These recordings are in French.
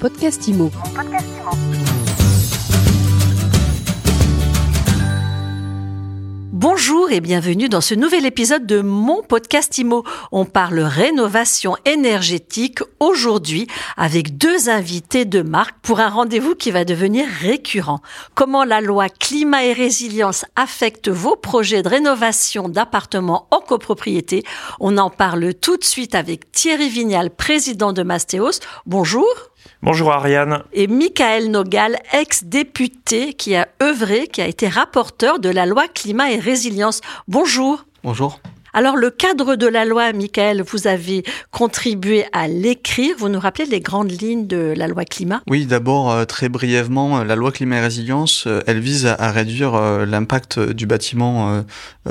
podcast IMO. Bonjour et bienvenue dans ce nouvel épisode de mon podcast IMO. On parle rénovation énergétique aujourd'hui avec deux invités de marque pour un rendez-vous qui va devenir récurrent. Comment la loi climat et résilience affecte vos projets de rénovation d'appartements en copropriété? On en parle tout de suite avec Thierry Vignal, président de Mastéos. Bonjour. Bonjour Ariane. Et Michael Nogal, ex-député qui a œuvré, qui a été rapporteur de la loi climat et résilience. Bonjour. Bonjour. Alors le cadre de la loi, Michael, vous avez contribué à l'écrire. Vous nous rappelez les grandes lignes de la loi climat? Oui, d'abord euh, très brièvement, euh, la loi climat et résilience, euh, elle vise à, réduire l'impact du bâtiment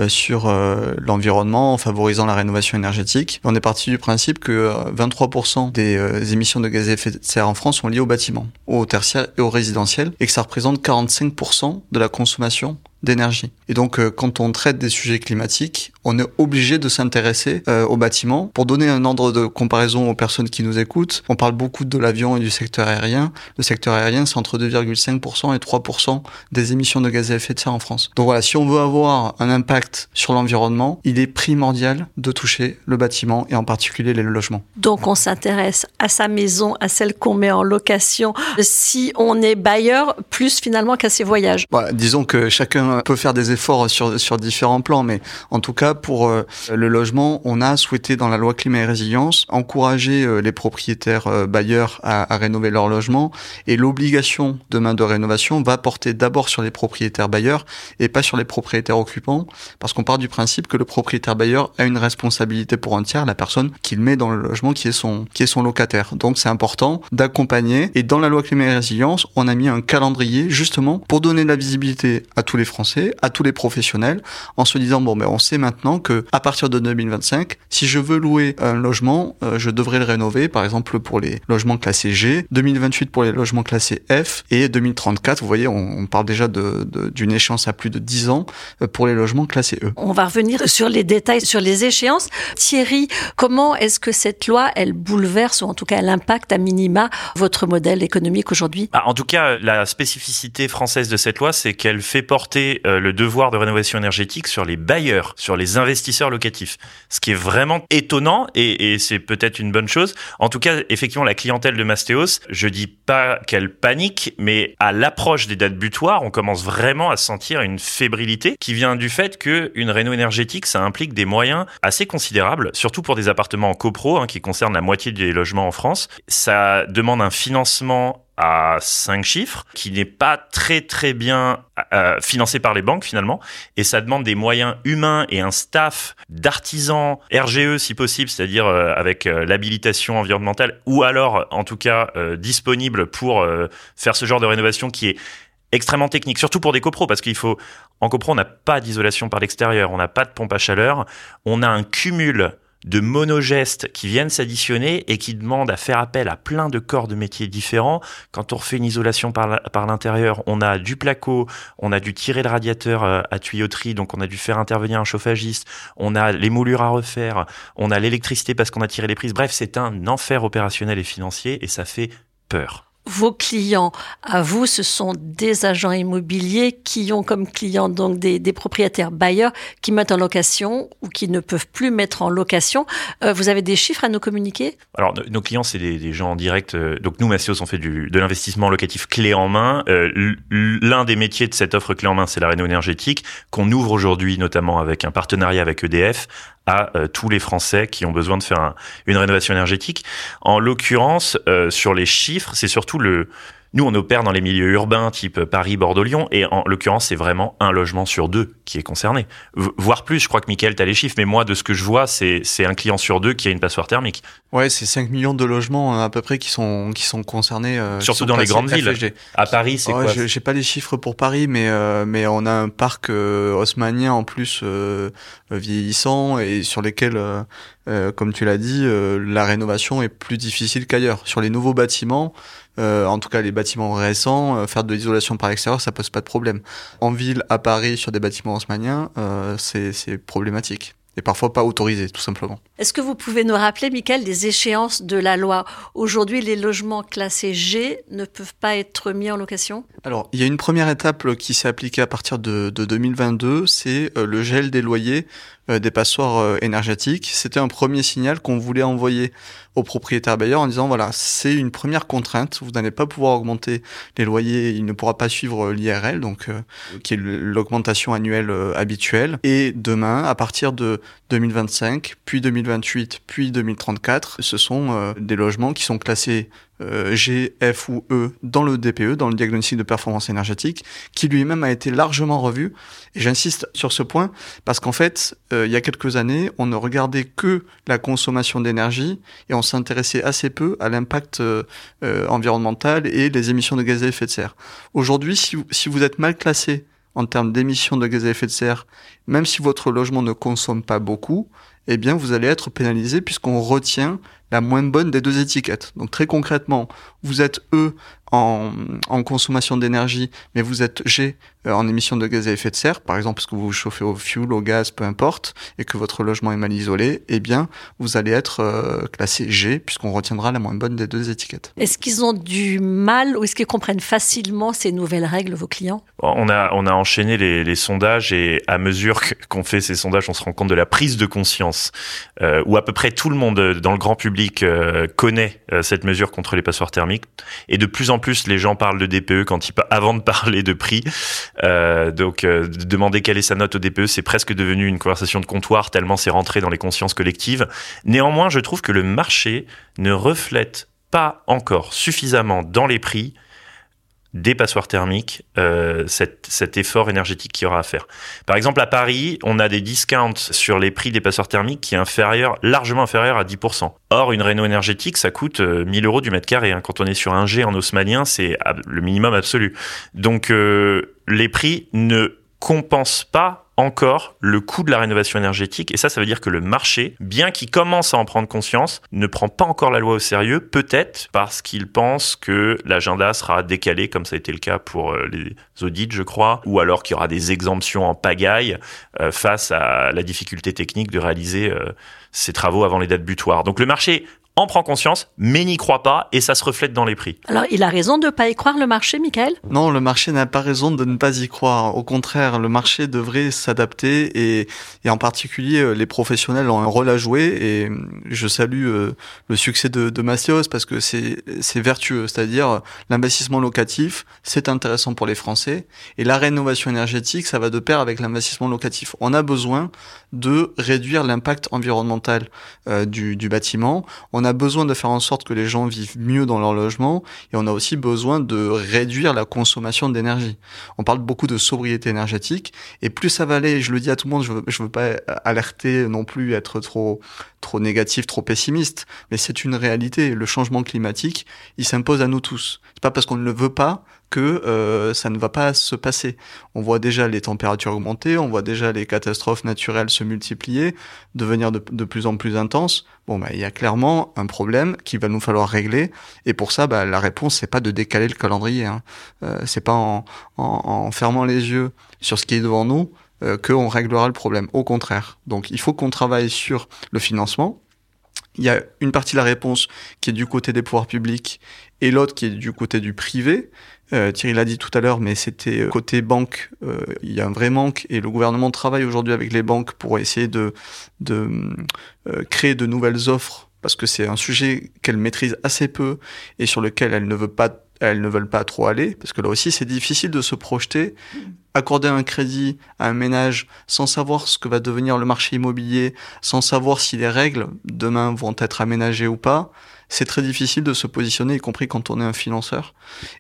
sur l'environnement en favorisant la rénovation énergétique. On est parti du principe que 23% des émissions de gaz à effet de serre en France sont liées au bâtiment, au tertiaire et au résidentiel, et que ça représente 45% de la consommation d'énergie. Et donc, quand on traite des sujets climatiques, on est obligé de s'intéresser euh, au bâtiment. Pour donner un ordre de comparaison aux personnes qui nous écoutent, on parle beaucoup de l'avion et du secteur aérien. Le secteur aérien, c'est entre 2,5% et 3% des émissions de gaz à effet de serre en France. Donc voilà, si on veut avoir un impact sur l'environnement, il est primordial de toucher le bâtiment et en particulier les logements. Donc on s'intéresse à sa maison, à celle qu'on met en location. Si on est bailleur, plus finalement qu'à ses voyages. Voilà, disons que chacun peut faire des efforts sur, sur différents plans, mais en tout cas, pour euh, le logement, on a souhaité dans la loi climat et résilience encourager euh, les propriétaires euh, bailleurs à, rénover leur logement. Et l'obligation de main de rénovation va porter d'abord sur les propriétaires bailleurs et pas sur les propriétaires occupants. Parce qu'on part du principe que le propriétaire bailleur a une responsabilité pour un tiers, la personne qu'il met dans le logement qui est son, qui est son locataire. Donc c'est important d'accompagner. Et dans la loi climat et résilience, on a mis un calendrier justement pour donner de la visibilité à tous les Français à tous les professionnels, en se disant bon, mais on sait maintenant que à partir de 2025, si je veux louer un logement, euh, je devrais le rénover, par exemple pour les logements classés G, 2028 pour les logements classés F et 2034. Vous voyez, on, parle déjà d'une de, échéance à plus de 10 ans euh, pour les logements classés E. On va revenir sur les détails, sur les échéances. Thierry, comment est-ce que cette loi, elle bouleverse ou en tout cas elle impacte à minima votre modèle économique aujourd'hui? Ah, En tout cas, la spécificité française de cette loi, c'est qu'elle fait porter euh, le devoir de rénovation énergétique sur les bailleurs, sur les investisseurs locatifs. Ce qui est vraiment étonnant et, c'est peut-être une bonne chose. En tout cas, effectivement, la clientèle de Mastéos, je dis pas qu'elle panique, mais à l'approche des dates butoirs, on commence vraiment à sentir une fébrilité qui vient du fait que une réno énergétique, ça implique des moyens assez considérables, surtout pour des appartements en copro, hein, qui concernent la moitié des logements en France. Ça demande un financement à cinq chiffres, qui n'est pas très très bien euh, financé par les banques finalement, et ça demande des moyens humains et un staff d'artisans RGE si possible, c'est-à-dire euh, avec euh, l'habilitation environnementale, ou alors en tout cas disponible pour faire ce genre de rénovation qui est extrêmement technique, surtout pour des copros, parce qu'il faut, en copro, on n'a pas d'isolation par l'extérieur, on n'a pas de pompe à chaleur, on a un cumul de monogestes qui viennent s'additionner et qui demandent à faire appel à plein de corps de métiers différents. Quand on refait une isolation par l'intérieur, on a du placo, on a dû tirer le radiateur euh, à tuyauterie, donc on a dû faire intervenir un chauffagiste, on a les moulures à refaire, on a l'électricité parce qu'on a tiré les prises. Bref, c'est un enfer opérationnel et financier et ça fait peur vos clients à vous, ce sont des agents immobiliers qui ont comme clients donc des, propriétaires bailleurs qui mettent en location ou qui ne peuvent plus mettre en location. Euh, vous avez des chiffres à nous communiquer? Alors, nos clients, c'est des, gens en direct. Euh, donc, nous, Massios, on fait de l'investissement locatif clé en main. Euh, l'un des métiers de cette offre clé en main, c'est la réno énergétique qu'on ouvre aujourd'hui, notamment avec un partenariat avec EDF, à euh, tous les Français qui ont besoin de faire une rénovation énergétique. En l'occurrence, euh, sur les chiffres, c'est surtout le nous, on opère dans les milieux urbains type Paris, Bordeaux, Lyon, et en l'occurrence, c'est vraiment un logement sur deux qui est concerné. voire plus, je crois que Mickaël, tu as les chiffres, mais moi, de ce que je vois, c'est un client sur deux qui a une passoire thermique. Ouais, c'est 5 millions de logements euh, à peu près qui sont, qui sont concernés. Euh, Surtout dans les grandes villes. À Paris, c'est quoi J'ai pas les chiffres pour Paris, mais, euh, mais on a un parc haussmannien en plus vieillissant et sur lesquels, comme tu l'as dit, la rénovation est plus difficile qu'ailleurs. Sur les nouveaux bâtiments, euh, en tout cas les bâtiments récents, euh, faire de l'isolation par l'extérieur, ça pose pas de problème. En ville, à Paris, sur des bâtiments haussmanniens, euh, c'est problématique. et parfois pas autorisé, tout simplement. Est-ce que vous pouvez nous rappeler, Michael, les échéances de la loi? Aujourd'hui, les logements classés G ne peuvent pas être mis en location? Alors, il y a une première étape qui s'est appliquée à partir de, de 2022, c'est euh, le gel des loyers euh, des passoires euh, énergétiques. C'était un premier signal qu'on voulait envoyer aux propriétaires bailleurs en disant voilà, c'est une première contrainte, vous n'allez pas pouvoir augmenter les loyers, il ne pourra pas suivre l'IRL, donc qui est l'augmentation annuelle habituelle. Et demain, à partir de 2025, puis 2028, puis 2034, ce sont des logements qui sont classés euh, G, F ou E dans le DPE, dans le diagnostic de performance énergétique, qui lui-même a été largement revu. Et j'insiste sur ce point parce qu'en fait, euh, il y a quelques années, on ne regardait que la consommation d'énergie et on s'intéressait assez peu à l'impact euh, environnemental et les émissions de gaz à effet de serre. Aujourd'hui, si, si vous êtes mal classé en termes d'émissions de gaz à effet de serre, même si votre logement ne consomme pas beaucoup, eh bien vous allez être pénalisé puisqu'on retient la moins bonne des deux étiquettes. Donc très concrètement, vous êtes E en, en consommation d'énergie, mais vous êtes G euh, en émission de gaz à effet de serre, par exemple parce que vous vous chauffez au fuel, au gaz, peu importe, et que votre logement est mal isolé, eh bien, vous allez être euh, classé G, puisqu'on retiendra la moins bonne des deux étiquettes. Est-ce qu'ils ont du mal ou est-ce qu'ils comprennent facilement ces nouvelles règles, vos clients? On a, on a enchaîné les, les sondages et à mesure qu'on fait ces sondages, on se rend compte de la prise de conscience, euh, où à peu près tout le monde dans le grand public euh, connaît cette mesure contre les passoires thermiques, et de plus en plus les gens parlent de DPE quand ils, avant de parler de prix. Euh, donc, euh, demander quelle est sa note au DPE, c'est presque devenu une conversation de comptoir tellement c'est rentré dans les consciences collectives. Néanmoins, je trouve que le marché ne reflète pas encore suffisamment dans les prix des passoires thermiques, euh, cet, cet, effort énergétique qu'il y aura à faire. Par exemple, à Paris, on a des discounts sur les prix des passoires thermiques qui est inférieur, largement inférieur à 10%. Or, une réno énergétique, ça coûte 1000 euh, euros du mètre carré. Hein. Quand on est sur un G en haussmannien, c'est le minimum absolu. Donc, euh, les prix ne compensent pas encore le coût de la rénovation énergétique. Et ça, ça veut dire que le marché, bien qu'il commence à en prendre conscience, ne prend pas encore la loi au sérieux, peut-être parce qu'il pense que l'agenda sera décalé, comme ça a été le cas pour euh, les audits, je crois, ou alors qu'il y aura des exemptions en pagaille euh, face à la difficulté technique de réaliser euh, ces travaux avant les dates butoirs. Donc le marché en prend conscience, mais n'y croit pas, et ça se reflète dans les prix. Alors, il a raison de ne pas y croire, le marché, Michael? Non, le marché n'a pas raison de ne pas y croire. Au contraire, le marché devrait s'adapter, et, et, en particulier, euh, les professionnels ont un rôle à jouer, et je salue euh, le succès de, de Mastios, parce que c'est vertueux, c'est-à-dire l'investissement locatif, c'est intéressant pour les Français, et la rénovation énergétique, ça va de pair avec l'investissement locatif. On a besoin de réduire l'impact environnemental euh, du, du bâtiment, on a a besoin de faire en sorte que les gens vivent mieux dans leur logement et on a aussi besoin de réduire la consommation d'énergie. On parle beaucoup de sobriété énergétique et plus ça va aller, je le dis à tout le monde, je veux, je veux pas alerter non plus, être trop trop négatif, trop pessimiste, mais c'est une réalité. Le changement climatique, il s'impose à nous tous. C'est pas parce qu'on ne le veut pas que euh, ça ne va pas se passer. On voit déjà les températures augmenter, on voit déjà les catastrophes naturelles se multiplier, devenir de, plus en plus intenses. Bon, bah, il y a clairement un problème qu'il va nous falloir régler, et pour ça, bah, la réponse c'est pas de décaler le calendrier. Hein. Euh, c'est pas en, en, en fermant les yeux sur ce qui est devant nous euh, qu'on réglera le problème. Au contraire. Donc, il faut qu'on travaille sur le financement. Il y a une partie de la réponse qui est du côté des pouvoirs publics et l'autre qui est du côté du privé. Euh, Thierry l'a dit tout à l'heure, mais c'était euh, côté banque, euh, il y a un vrai manque et le gouvernement travaille aujourd'hui avec les banques pour essayer de, de euh, créer de nouvelles offres parce que c'est un sujet qu'elle maîtrise assez peu et sur lequel elle ne veut pas elles ne veulent pas trop aller, parce que là aussi c'est difficile de se projeter, accorder un crédit à un ménage sans savoir ce que va devenir le marché immobilier, sans savoir si les règles demain vont être aménagées ou pas, c'est très difficile de se positionner, y compris quand on est un financeur.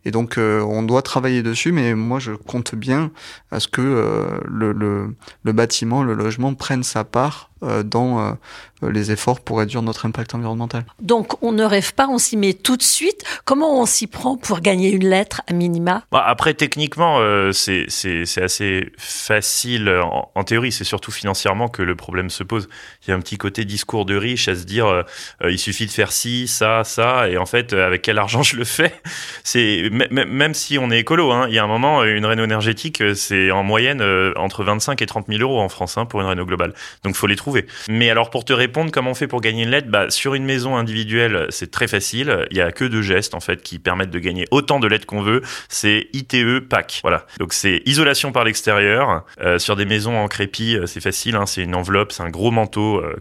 Et donc, euh, on doit travailler dessus, mais moi, je compte bien à ce que euh, le, le, bâtiment, le logement prenne sa part dans les efforts pour réduire notre impact environnemental. Donc, on ne rêve pas, on s'y met tout de suite. Comment on s'y prend pour gagner une lettre à minima? Bah, Après, techniquement, c'est assez facile en, en théorie. C'est surtout financièrement que le problème se pose. Il y a un petit côté discours de riche à se dire, il suffit de faire ci, ça, ça, et en fait, euh, avec quel argent je le fais? C'est même si on est écolo, hein, il y a un moment, une réno énergétique, euh, c'est en moyenne euh, entre 25 et 30 000 euros en France hein, pour une réno globale. Donc, faut les trouver Mais alors pour te répondre, comment on fait pour gagner une LED bah, Sur une maison individuelle, c'est très facile. Il y a que deux gestes en fait qui permettent de gagner autant de LED qu'on veut. C'est ITE PAC. Voilà. Donc c'est isolation par l'extérieur. Euh, sur des maisons en crépi, euh, c'est facile. Hein, c'est une enveloppe, c'est un gros manteau euh,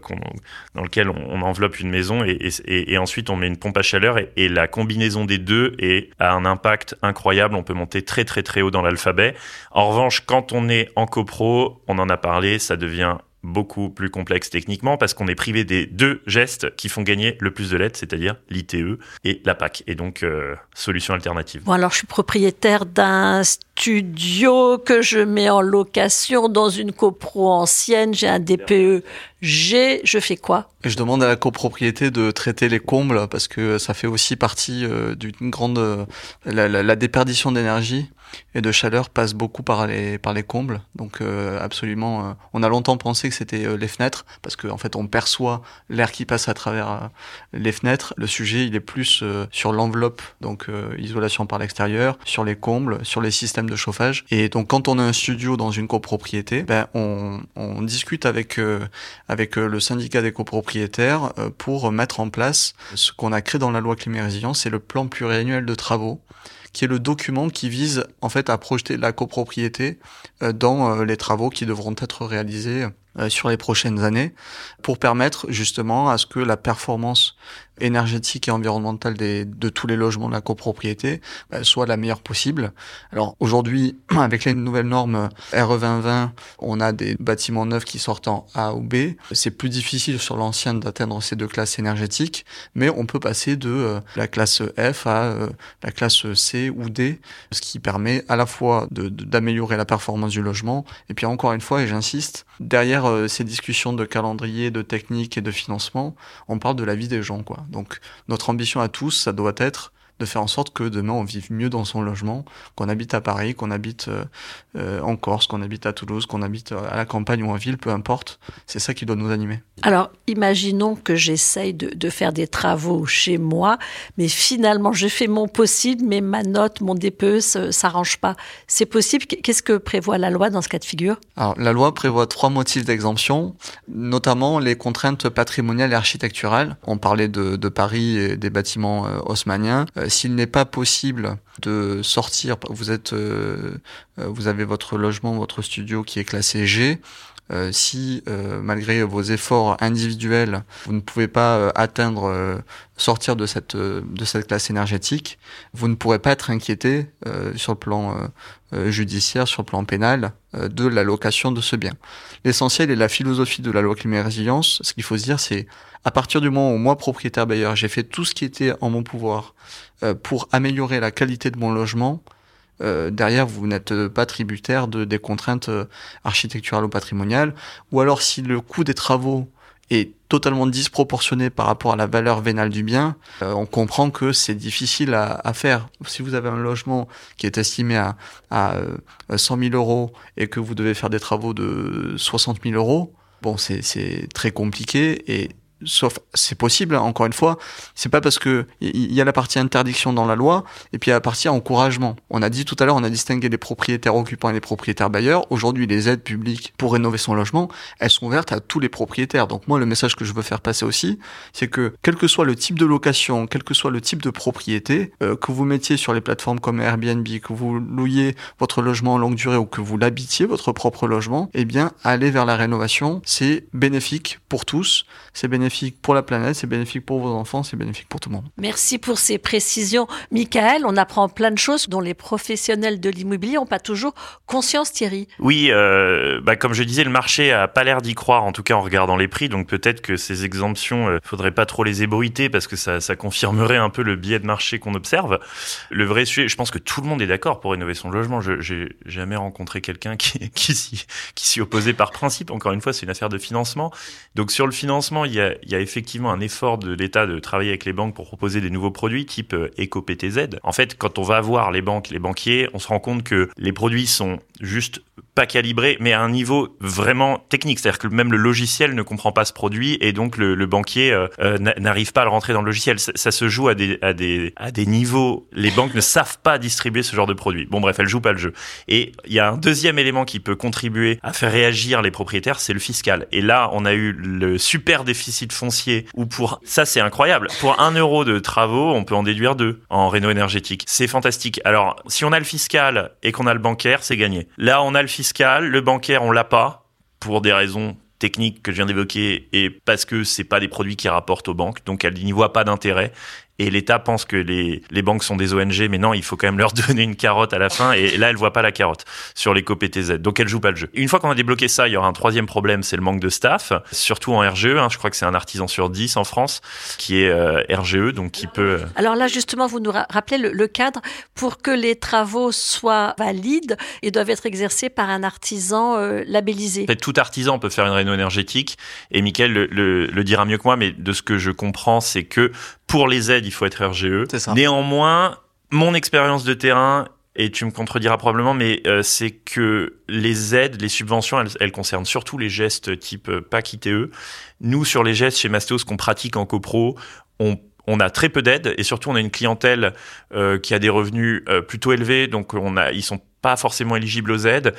dans lequel on, enveloppe une maison et, ensuite on met une pompe à chaleur et, la combinaison des deux a un impact incroyable. On peut monter très très très haut dans l'alphabet. En revanche, quand on est en copro, on en a parlé, ça devient beaucoup plus complexe techniquement parce qu'on est privé des deux gestes qui font gagner le plus de lettres, c'est-à-dire l'ITE et la PAC. Et donc, euh, solution alternative. Bon, alors je suis propriétaire d'un studio que je mets en location dans une copro ancienne, j'ai un DPE G, je fais quoi Je demande à la copropriété de traiter les combles parce que ça fait aussi partie euh, d'une grande... Euh, la, la déperdition d'énergie et de chaleur passe beaucoup par les par les combles. Donc euh, absolument, euh, on a longtemps pensé que c'était les fenêtres parce qu'en en fait on perçoit l'air qui passe à travers les fenêtres. Le sujet il est plus sur l'enveloppe, donc isolation par l'extérieur, sur les combles, sur les systèmes de chauffage. Et donc quand on a un studio dans une copropriété, ben on, on discute avec avec le syndicat des copropriétaires pour mettre en place ce qu'on a créé dans la loi climat résilience, c'est le plan pluriannuel de travaux qui est le document qui vise en fait à projeter la copropriété euh, dans euh, les travaux qui devront être réalisés euh, sur les prochaines années pour permettre justement à ce que la performance énergétique et environnementale des, de tous les logements de la copropriété bah, soit la meilleure possible. Alors aujourd'hui, avec les nouvelles normes RE 2020, on a des bâtiments neufs qui sortent en A ou B. C'est plus difficile sur l'ancien d'atteindre ces deux classes énergétiques, mais on peut passer de euh, la classe F à euh, la classe C ou D, ce qui permet à la fois d'améliorer la performance du logement, et puis encore une fois, et j'insiste, derrière euh, ces discussions de calendrier, de technique et de financement, on parle de la vie des gens, quoi. Donc notre ambition à tous, ça doit être de faire en sorte que demain on vive mieux dans son logement, qu'on habite à Paris, qu'on habite euh, euh, en Corse, qu'on habite à Toulouse, qu'on habite euh, à la campagne ou en ville, peu importe. C'est ça qui doit nous animer. Alors, imaginons que j'essaye de, faire des travaux chez moi, mais finalement je fais mon possible, mais ma note, mon DPE s'arrange pas. C'est possible? Qu'est-ce que prévoit la loi dans ce cas de figure? Alors, la loi prévoit trois motifs d'exemption, notamment les contraintes patrimoniales et architecturales. On parlait de, de Paris et des bâtiments haussmanniens s'il n'est pas possible de sortir, vous êtes, euh, euh, vous avez votre logement, votre studio qui est classé G. Euh, si malgré vos efforts individuels, vous ne pouvez pas atteindre, sortir de cette de cette classe énergétique, vous ne pourrez pas être inquiété sur le plan judiciaire, sur le plan pénal, de la location de ce bien. L'essentiel est la philosophie de la loi climat résilience. Ce qu'il faut se dire, c'est à partir du moment où moi, propriétaire bailleur, j'ai fait tout ce qui était en mon pouvoir euh, pour améliorer la qualité de mon logement, euh, derrière, vous n'êtes pas tributaire de, des contraintes euh, architecturales ou patrimoniales. Ou alors, si le coût des travaux est totalement disproportionné par rapport à la valeur vénale du bien, on comprend que c'est difficile à, à, faire. Si vous avez un logement qui est estimé à, à 100 000 euros et que vous devez faire des travaux de 60 000 euros, bon, c'est très compliqué et sauf c'est possible hein, encore une fois c'est pas parce que il y a la partie interdiction dans la loi et puis il y a la partie encouragement. On a dit tout à l'heure on a distingué les propriétaires occupants et les propriétaires bailleurs. Aujourd'hui les aides publiques pour rénover son logement elles sont ouvertes à tous les propriétaires. Donc moi le message que je veux faire passer aussi c'est que quel que soit le type de location quel que soit le type de propriété euh, que vous mettiez sur les plateformes comme Airbnb que vous louiez votre logement en longue durée ou que vous l'habitiez votre propre logement eh bien aller vers la rénovation c'est bénéfique pour tous. C'est bénéfique bénéfique pour la planète, c'est bénéfique pour vos enfants, c'est bénéfique pour tout le monde. Merci pour ces précisions. Michael, on apprend plein de choses dont les professionnels de l'immobilier n'ont pas toujours conscience, Thierry. Oui, euh, bah comme je disais, le marché a pas l'air d'y croire, en tout cas en regardant les prix. Donc peut-être que ces exemptions, euh, faudrait pas trop les ébruiter parce que ça, ça confirmerait un peu le biais de marché qu'on observe. Le vrai sujet, je pense que tout le monde est d'accord pour rénover son logement. Je j'ai jamais rencontré quelqu'un qui, qui s'y qui s'y opposait par principe. Encore une fois, c'est une affaire de financement. Donc sur le financement, il y a, il y a effectivement un effort de l'État de travailler avec les banques pour proposer des nouveaux produits type euh, EcoPTZ. En fait, quand on va voir les banques, les banquiers, on se rend compte que les produits sont juste pas calibré, mais à un niveau vraiment technique. C'est-à-dire que même le logiciel ne comprend pas ce produit et donc le, le banquier euh, euh, n'arrive pas à le rentrer dans le logiciel. Ça, ça, se joue à des, à, des, à des niveaux. Les banques ne savent pas distribuer ce genre de produit. Bon, bref, elles jouent pas le jeu. Et il y a un deuxième élément qui peut contribuer à faire réagir les propriétaires, c'est le fiscal. Et là, on a eu le super déficit foncier où pour ça, c'est incroyable. Pour un euro de travaux, on peut en déduire deux en réno énergétique. C'est fantastique. Alors, si on a le fiscal et qu'on a le bancaire, c'est gagné. Là, on a le fiscal, le bancaire, on l'a pas pour des raisons techniques que je viens d'évoquer et parce que c'est pas des produits qui rapportent aux banques, donc elles n'y voient pas d'intérêt et l'État pense que les, les banques sont des ONG, mais non, il faut quand même leur donner une carotte à la fin, et là, elle voit pas la carotte sur les COPTZ, donc elle joue pas le jeu. Une fois qu'on a débloqué ça, il y aura un troisième problème, c'est le manque de staff, surtout en RGE, hein, je crois que c'est un artisan sur 10 en France, qui est euh, RGE, donc qui peut... Alors là, justement, vous nous rappelez le, le, cadre pour que les travaux soient valides et doivent être exercés par un artisan euh, labellisé. Fait, tout artisan peut faire une réno énergétique, et Mickaël le, le, le dira mieux que moi, mais de ce que je comprends, c'est que pour les aides, il faut être RGE. Néanmoins, mon expérience de terrain, et tu me contrediras probablement, mais euh, c'est que les aides, les subventions, elles, elles, concernent surtout les gestes type euh, PAC ITE. Nous, sur les gestes chez Mastéos qu'on pratique en copro, on on a très peu d'aides et surtout on a une clientèle euh, qui a des revenus euh, plutôt élevés, donc on a, ils sont pas forcément éligibles aux aides.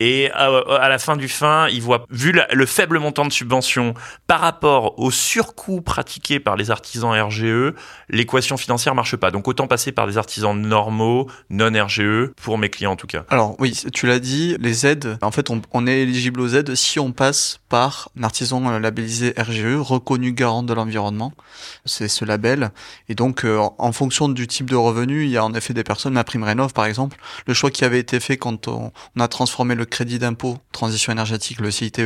Et à, la fin du fin, il voit, vu le faible montant de subvention par rapport au surcoût pratiqué par les artisans RGE, l'équation financière marche pas. Donc autant passer par des artisans normaux, non RGE, pour mes clients en tout cas. Alors oui, tu l'as dit, les aides, en fait on, est éligible aux aides si on passe par un artisan labellisé RGE, reconnu garant de l'environnement. C'est ce label. Et donc euh, en fonction du type de revenu, il y a en effet des personnes, ma prime rénov par exemple, le choix qui avait été fait quand on a transformé le crédit d'impôt transition énergétique, le CITE,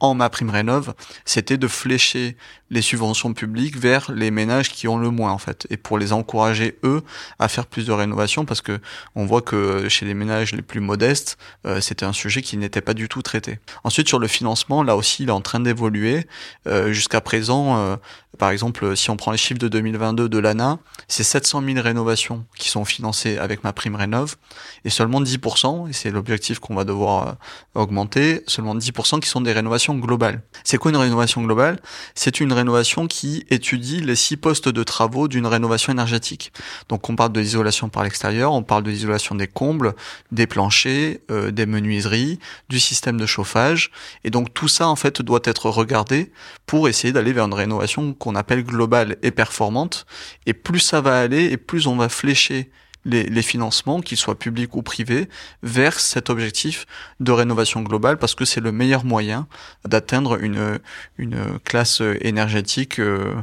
en ma prime rénov, c'était de flécher les subventions publiques vers les ménages qui ont le moins en fait, et pour les encourager eux à faire plus de rénovation parce que on voit que chez les ménages les plus modestes, euh, c'était un sujet qui n'était pas du tout traité. Ensuite sur le financement, là aussi il est en train d'évoluer. Euh, Jusqu'à présent, euh, par exemple, si on prend les chiffres de 2022 de l'ANA, c'est 700 000 rénovations qui sont financées avec ma prime rénov, et seulement 10%, et c'est l'objectif qu'on va devoir euh, augmenter, seulement 10% qui sont des rénovations globales. C'est quoi une rénovation globale? C'est une rénovation qui étudie les six postes de travaux d'une rénovation énergétique. Donc on parle de l'isolation par l'extérieur, on parle de l'isolation des combles, des planchers, euh, des menuiseries, du système de chauffage, et donc tout ça en fait doit être regardé pour essayer d'aller vers une rénovation qu'on appelle globale et performante. Et plus ça va aller, et plus on va flécher les, financements, qu'ils soient publics ou privés, vers cet objectif de rénovation globale, parce que c'est le meilleur moyen d'atteindre une, une classe énergétique euh,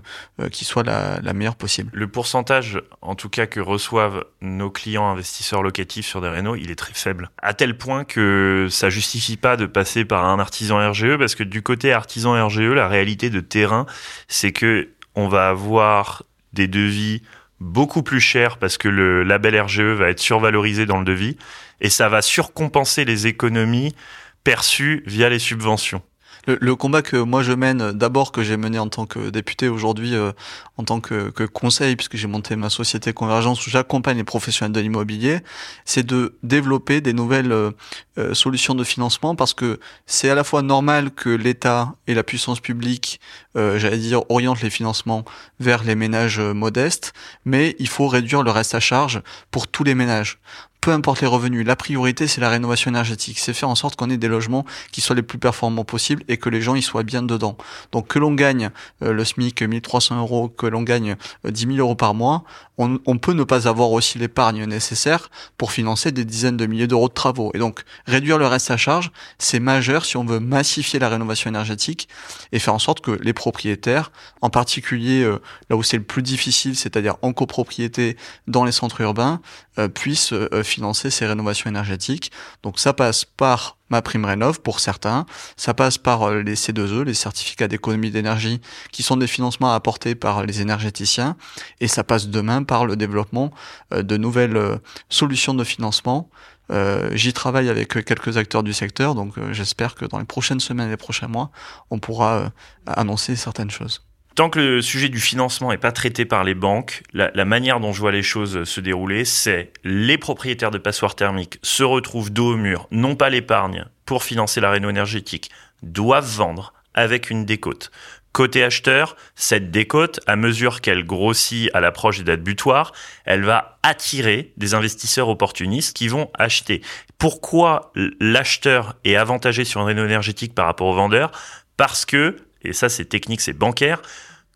qui soit la, la, meilleure possible. Le pourcentage, en tout cas, que reçoivent nos clients investisseurs locatifs sur des rénaux, il est très faible. À tel point que ça justifie pas de passer par un artisan RGE, parce que du côté artisan RGE, la réalité de terrain, c'est que on va avoir des devis beaucoup plus cher parce que le label RGE va être survalorisé dans le devis et ça va surcompenser les économies perçues via les subventions. Le, combat que moi je mène, d'abord que j'ai mené en tant que député, aujourd'hui euh, en tant que, conseil, puisque j'ai monté ma société Convergence où j'accompagne les professionnels de l'immobilier, c'est de développer des nouvelles euh, euh, solutions de financement parce que c'est à la fois normal que l'État et la puissance publique, j'allais dire, orientent les financements vers les ménages modestes, mais il faut réduire le reste à charge pour tous les ménages peu importe les revenus, la priorité c'est la rénovation énergétique, c'est faire en sorte qu'on ait des logements qui soient les plus performants possibles et que les gens y soient bien dedans. Donc que l'on gagne euh, le SMIC 1300 euros, que l'on gagne euh, 10 000 euros par mois, on, on peut ne pas avoir aussi l'épargne nécessaire pour financer des dizaines de milliers d'euros de travaux. Et donc réduire le reste à charge, c'est majeur si on veut massifier la rénovation énergétique et faire en sorte que les propriétaires, en particulier euh, là où c'est le plus difficile, c'est-à-dire en copropriété dans les centres urbains, euh, puissent euh, financer ces rénovations énergétiques. Donc ça passe par ma prime rénov pour certains, ça passe par euh, les C2E, les certificats d'économie d'énergie, qui sont des financements apportés par les énergéticiens, et ça passe demain par le développement de nouvelles solutions de financement. Euh, J'y travaille avec quelques acteurs du secteur, donc euh, j'espère que dans les prochaines semaines et les prochains mois, on pourra euh, annoncer certaines choses. Tant que le sujet du financement n'est pas traité par les banques, la, manière dont je vois les choses se dérouler, c'est les propriétaires de passoires thermiques se retrouvent dos au mur, non pas l'épargne pour financer la réno énergétique, doivent vendre avec une décote. Côté acheteur, cette décote, à mesure qu'elle grossit à l'approche des dates butoirs, elle va attirer des investisseurs opportunistes qui vont acheter. Pourquoi l'acheteur est avantagé sur une réno énergétique par rapport au vendeur? Parce que, et ça c'est technique, c'est bancaire,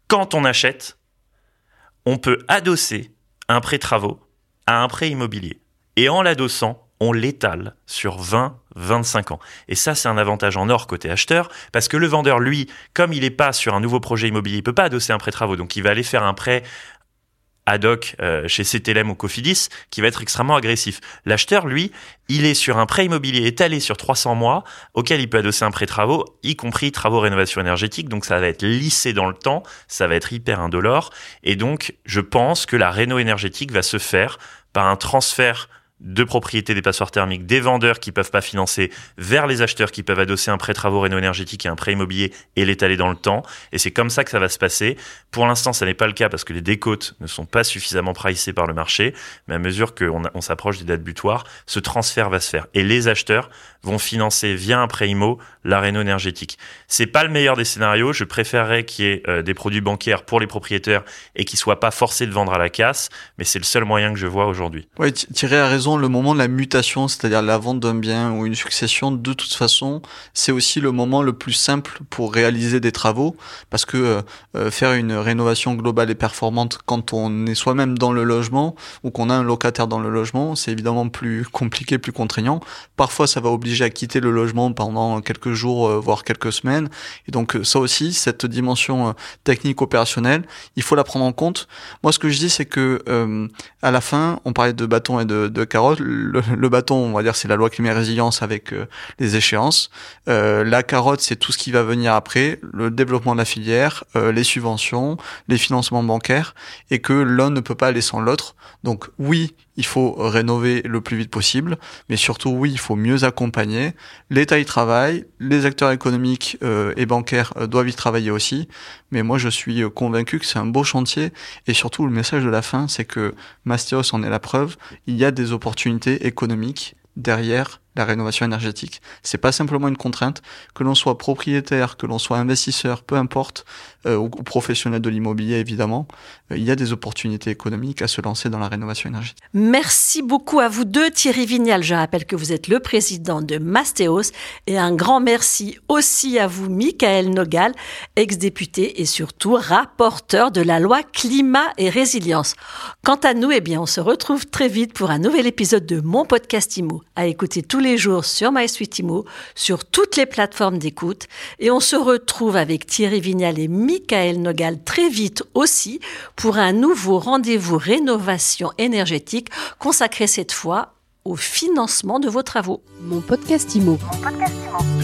quand on achète, on peut adosser un prêt travaux à un prêt immobilier. Et en l'adossant, on l'étale sur 20, 25 ans. Et ça, c'est un avantage en or côté acheteur, parce que le vendeur, lui, comme il n'est pas sur un nouveau projet immobilier, il peut pas adosser un prêt travaux, donc il va aller faire un prêt ad hoc euh, chez CTLM ou Cofidis qui va être extrêmement agressif. L'acheteur, lui, il est sur un prêt immobilier étalé sur 300 mois auquel il peut adosser un prêt travaux, y compris travaux rénovation énergétique. Donc ça va être lissé dans le temps, ça va être hyper indolore. Et donc, je pense que la réno énergétique va se faire par un transfert de propriété des passoires thermiques, des vendeurs qui peuvent pas financer, vers les acheteurs qui peuvent adosser un prêt travaux réno énergétique et un prêt immobilier et l'étaler dans le temps. Et c'est comme ça que ça va se passer. Pour l'instant, ça n'est pas le cas parce que les décotes ne sont pas suffisamment pricées par le marché. Mais à mesure qu'on on, s'approche des dates butoirs, ce transfert va se faire. Et les acheteurs vont financer via un prêt IMO la réno énergétique. C'est pas le meilleur des scénarios. Je préférerais qu'il y ait euh, des produits bancaires pour les propriétaires et qu'ils soient pas forcés de vendre à la casse. Mais c'est le seul moyen que je vois aujourd'hui. Raison le moment de la mutation, c'est-à-dire la vente d'un bien ou une succession, de toute façon, c'est aussi le moment le plus simple pour réaliser des travaux, parce que euh, euh, faire une rénovation globale et performante quand on est soi-même dans le logement ou qu'on a un locataire dans le logement, c'est évidemment plus compliqué, plus contraignant. Parfois, ça va obliger à quitter le logement pendant quelques jours, euh, voire quelques semaines. Et donc, ça aussi, cette dimension technique opérationnelle, il faut la prendre en compte. Moi, ce que je dis, c'est que à la fin, on parlait de bâton et de, de carotte le, bâton, on va dire, c'est la loi climat résilience avec euh, les échéances. Euh, la carotte, c'est tout ce qui va venir après, le développement de la filière, euh, les subventions, les financements bancaires, et que l'un ne peut pas aller sans l'autre. Donc oui, il faut rénover le plus vite possible, mais surtout oui, il faut mieux accompagner. L'État y travaille, les acteurs économiques et bancaires doivent y travailler aussi, mais moi je suis convaincu que c'est un beau chantier, et surtout le message de la fin, c'est que Mastéos en est la preuve, il y a des opportunités économiques derrière la rénovation énergétique. C'est pas simplement une contrainte. Que l'on soit propriétaire, que l'on soit investisseur, peu importe, euh, ou, professionnel de l'immobilier évidemment, euh, il y a des opportunités économiques à se lancer dans la rénovation énergétique. Merci beaucoup à vous deux, Thierry Vignal. Je rappelle que vous êtes le président de Mastéos et un grand merci aussi à vous, Michael Nogal, ex-député et surtout rapporteur de la loi climat et résilience. Quant à nous, eh bien, on se retrouve très vite pour un nouvel épisode de mon podcast IMO à écouter tous les jours sur MySuiteImo, sur toutes les plateformes d'écoute. Et on se retrouve avec Thierry Vignal et Michael Nogal très vite aussi pour un nouveau rendez-vous rénovation énergétique consacré cette fois au financement de vos travaux. Mon podcast Mon podcast IMO.